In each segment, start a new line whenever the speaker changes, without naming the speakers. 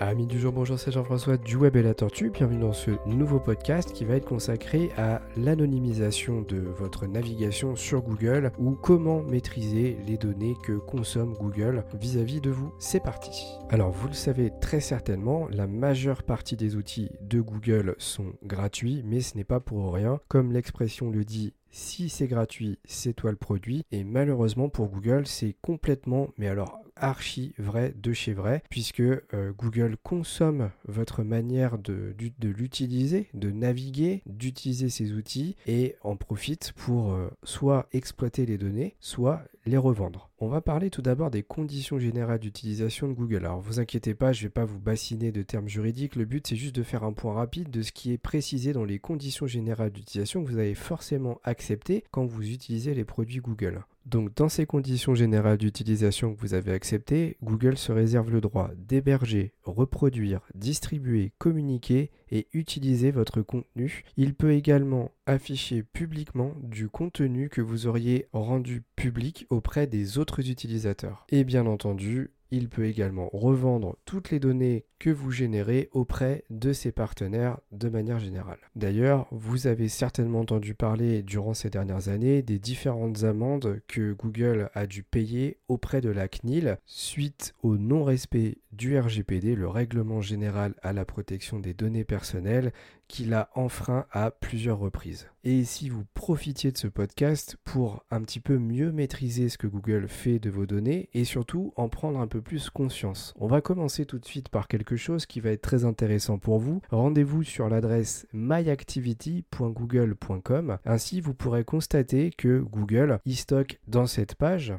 Amis du jour, bonjour, c'est Jean-François du Web et la Tortue. Bienvenue dans ce nouveau podcast qui va être consacré à l'anonymisation de votre navigation sur Google ou comment maîtriser les données que consomme Google vis-à-vis de vous. C'est parti. Alors, vous le savez très certainement, la majeure partie des outils de Google sont gratuits, mais ce n'est pas pour rien. Comme l'expression le dit, si c'est gratuit, c'est toi le produit. Et malheureusement pour Google, c'est complètement, mais alors archi vrai de chez vrai, puisque euh, Google consomme votre manière de, l'utiliser, de naviguer, d'utiliser ces outils et en profite pour euh, soit exploiter les données, soit les revendre. On va parler tout d'abord des conditions générales d'utilisation de Google. Alors vous inquiétez pas, je ne vais pas vous bassiner de termes juridiques, le but c'est juste de faire un point rapide de ce qui est précisé dans les conditions générales d'utilisation que vous avez forcément accepté quand vous utilisez les produits Google. Donc dans ces conditions générales d'utilisation que vous avez acceptées, Google se réserve le droit d'héberger, reproduire, distribuer, communiquer et utiliser votre contenu. Il peut également afficher publiquement du contenu que vous auriez rendu public auprès des autres utilisateurs. Et bien entendu, il peut également revendre toutes les données que vous générez auprès de ses partenaires de manière générale. D'ailleurs, vous avez certainement entendu parler durant ces dernières années des différentes amendes que Google a dû payer auprès de la CNIL suite au non-respect du RGPD, le règlement général à la protection des données personnelles, qu'il a enfreint à plusieurs reprises. Et si vous profitiez de ce podcast pour un petit peu mieux maîtriser ce que Google fait de vos données et surtout en prendre un peu plus conscience. On va commencer tout de suite par quelque chose qui va être très intéressant pour vous. Rendez-vous sur l'adresse myactivity.google.com. Ainsi, vous pourrez constater que Google y stocke dans cette page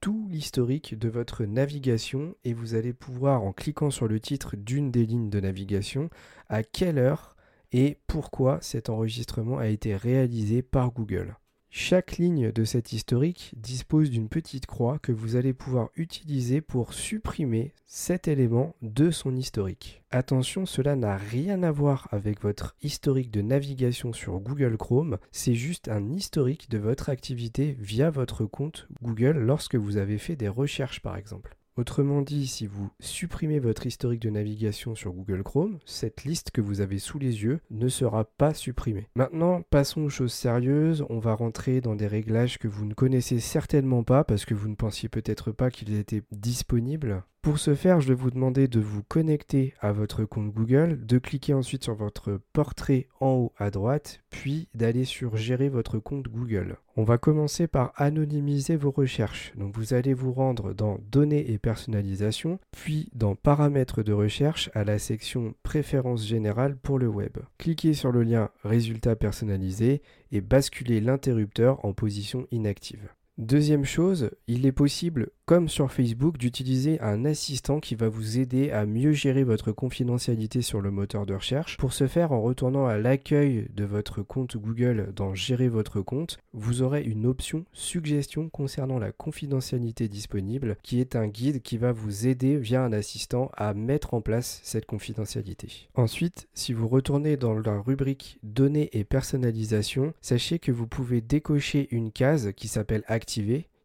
tout l'historique de votre navigation et vous allez pouvoir, en cliquant sur le titre d'une des lignes de navigation, à quelle heure et pourquoi cet enregistrement a été réalisé par Google. Chaque ligne de cet historique dispose d'une petite croix que vous allez pouvoir utiliser pour supprimer cet élément de son historique. Attention, cela n'a rien à voir avec votre historique de navigation sur Google Chrome, c'est juste un historique de votre activité via votre compte Google lorsque vous avez fait des recherches par exemple. Autrement dit, si vous supprimez votre historique de navigation sur Google Chrome, cette liste que vous avez sous les yeux ne sera pas supprimée. Maintenant, passons aux choses sérieuses. On va rentrer dans des réglages que vous ne connaissez certainement pas parce que vous ne pensiez peut-être pas qu'ils étaient disponibles. Pour ce faire, je vais vous demander de vous connecter à votre compte Google, de cliquer ensuite sur votre portrait en haut à droite, puis d'aller sur Gérer votre compte Google. On va commencer par anonymiser vos recherches. Donc vous allez vous rendre dans Données et personnalisation, puis dans Paramètres de recherche à la section Préférences générales pour le web. Cliquez sur le lien Résultats personnalisés et basculez l'interrupteur en position inactive. Deuxième chose, il est possible comme sur Facebook, d'utiliser un assistant qui va vous aider à mieux gérer votre confidentialité sur le moteur de recherche. Pour ce faire, en retournant à l'accueil de votre compte Google dans Gérer votre compte, vous aurez une option suggestion concernant la confidentialité disponible qui est un guide qui va vous aider via un assistant à mettre en place cette confidentialité. Ensuite, si vous retournez dans la rubrique Données et personnalisation, sachez que vous pouvez décocher une case qui s'appelle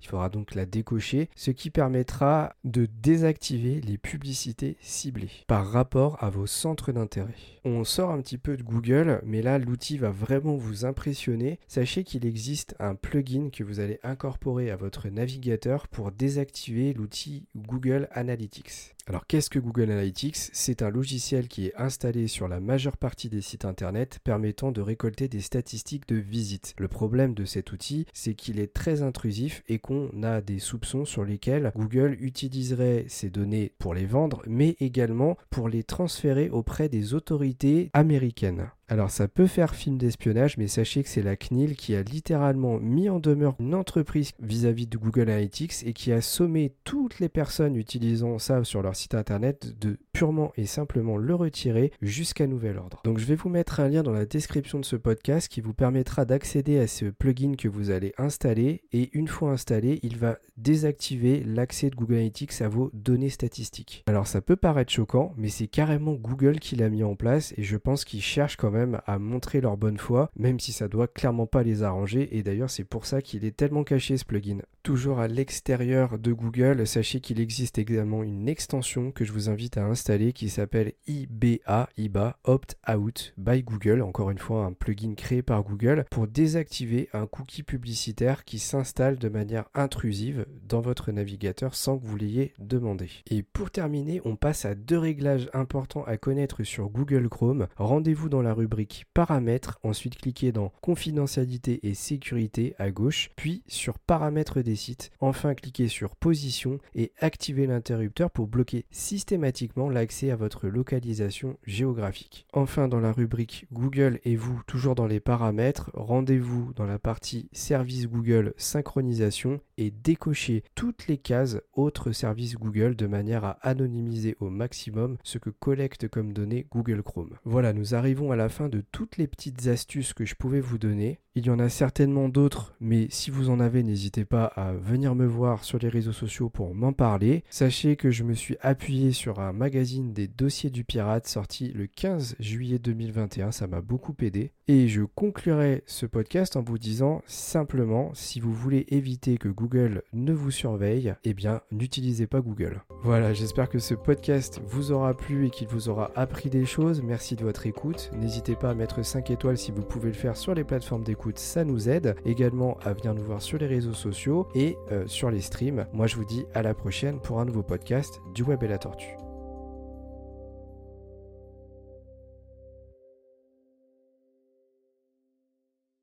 Il faudra donc la décocher, ce qui permettra de désactiver les publicités ciblées par rapport à vos centres d'intérêt. On sort un petit peu de Google, mais là l'outil va vraiment vous impressionner. Sachez qu'il existe un plugin que vous allez incorporer à votre navigateur pour désactiver l'outil Google Analytics. Alors qu'est-ce que Google Analytics? C'est un logiciel qui est installé sur la majeure partie des sites internet permettant de récolter des statistiques de visite. Le problème de cet outil, c'est qu'il est très intrusif et qu'on a des soupçons sur lesquels Google utiliserait ces données pour les vendre, mais également pour les transférer auprès des autorités américaines. Alors ça peut faire film d'espionnage, mais sachez que c'est la CNIL qui a littéralement mis en demeure une entreprise vis-à-vis de Google Analytics et qui a sommé toutes les personnes utilisant ça sur leur site internet de purement et simplement le retirer jusqu'à nouvel ordre. Donc je vais vous mettre un lien dans la description de ce podcast qui vous permettra d'accéder à ce plugin que vous allez installer et une fois installé, il va désactiver l'accès de Google Analytics à vos données statistiques. Alors ça peut paraître choquant, mais c'est carrément Google qui l'a mis en place et je pense qu'il cherche quand à montrer leur bonne foi, même si ça doit clairement pas les arranger, et d'ailleurs c'est pour ça qu'il est tellement caché ce plugin. Toujours à l'extérieur de Google, sachez qu'il existe également une extension que je vous invite à installer qui s'appelle IBA, IBA Opt Out by Google. Encore une fois, un plugin créé par Google pour désactiver un cookie publicitaire qui s'installe de manière intrusive dans votre navigateur sans que vous l'ayez demandé. Et pour terminer, on passe à deux réglages importants à connaître sur Google Chrome. Rendez-vous dans la rubrique paramètres, ensuite cliquez dans confidentialité et sécurité à gauche, puis sur paramètres des Enfin, cliquez sur position et activez l'interrupteur pour bloquer systématiquement l'accès à votre localisation géographique. Enfin, dans la rubrique Google et vous, toujours dans les paramètres, rendez-vous dans la partie service Google synchronisation et décochez toutes les cases autres services Google de manière à anonymiser au maximum ce que collecte comme données Google Chrome. Voilà, nous arrivons à la fin de toutes les petites astuces que je pouvais vous donner. Il y en a certainement d'autres, mais si vous en avez, n'hésitez pas à venir me voir sur les réseaux sociaux pour m'en parler. Sachez que je me suis appuyé sur un magazine des dossiers du pirate sorti le 15 juillet 2021, ça m'a beaucoup aidé. Et je conclurai ce podcast en vous disant simplement, si vous voulez éviter que Google ne vous surveille, eh bien n'utilisez pas Google. Voilà, j'espère que ce podcast vous aura plu et qu'il vous aura appris des choses. Merci de votre écoute. N'hésitez pas à mettre 5 étoiles si vous pouvez le faire sur les plateformes d'écoute ça nous aide. Également à venir nous voir sur les réseaux sociaux et euh, sur les streams. Moi je vous dis à la prochaine pour un nouveau podcast du Web et la Tortue.